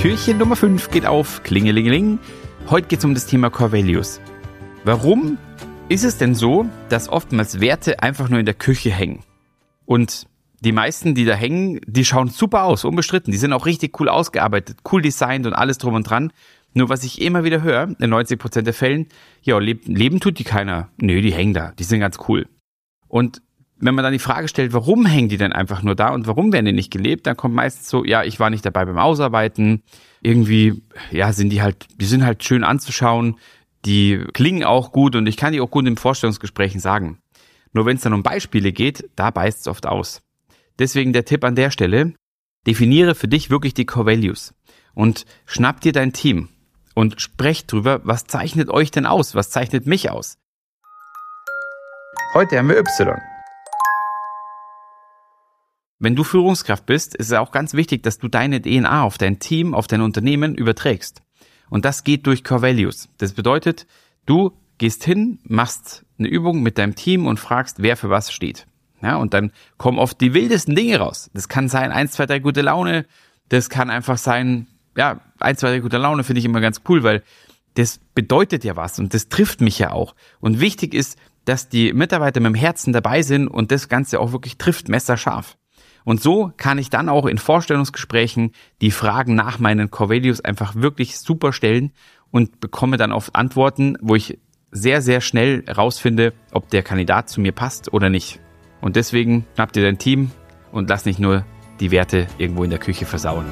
Türchen Nummer 5 geht auf. Klingelingeling. Heute geht es um das Thema Core Values. Warum ist es denn so, dass oftmals Werte einfach nur in der Küche hängen? Und die meisten, die da hängen, die schauen super aus, unbestritten. Die sind auch richtig cool ausgearbeitet, cool designt und alles drum und dran. Nur was ich immer wieder höre, in 90% der Fällen, ja, leben, leben tut die keiner. Nö, die hängen da, die sind ganz cool. Und wenn man dann die Frage stellt, warum hängen die denn einfach nur da und warum werden die nicht gelebt, dann kommt meistens so, ja, ich war nicht dabei beim Ausarbeiten. Irgendwie, ja, sind die halt, die sind halt schön anzuschauen, die klingen auch gut und ich kann die auch gut in Vorstellungsgesprächen sagen. Nur wenn es dann um Beispiele geht, da beißt es oft aus. Deswegen der Tipp an der Stelle, definiere für dich wirklich die Core Values und schnapp dir dein Team und sprecht drüber, was zeichnet euch denn aus? Was zeichnet mich aus? Heute haben wir Y. Wenn du Führungskraft bist, ist es auch ganz wichtig, dass du deine DNA auf dein Team, auf dein Unternehmen überträgst. Und das geht durch Core Values. Das bedeutet, du gehst hin, machst eine Übung mit deinem Team und fragst, wer für was steht. Ja, und dann kommen oft die wildesten Dinge raus. Das kann sein, eins, zwei, drei gute Laune. Das kann einfach sein, ja, eins, zwei, drei gute Laune finde ich immer ganz cool, weil das bedeutet ja was und das trifft mich ja auch. Und wichtig ist, dass die Mitarbeiter mit dem Herzen dabei sind und das Ganze auch wirklich trifft, messerscharf. Und so kann ich dann auch in Vorstellungsgesprächen die Fragen nach meinen Core Values einfach wirklich super stellen und bekomme dann oft Antworten, wo ich sehr, sehr schnell rausfinde, ob der Kandidat zu mir passt oder nicht. Und deswegen schnapp dir dein Team und lass nicht nur die Werte irgendwo in der Küche versauen.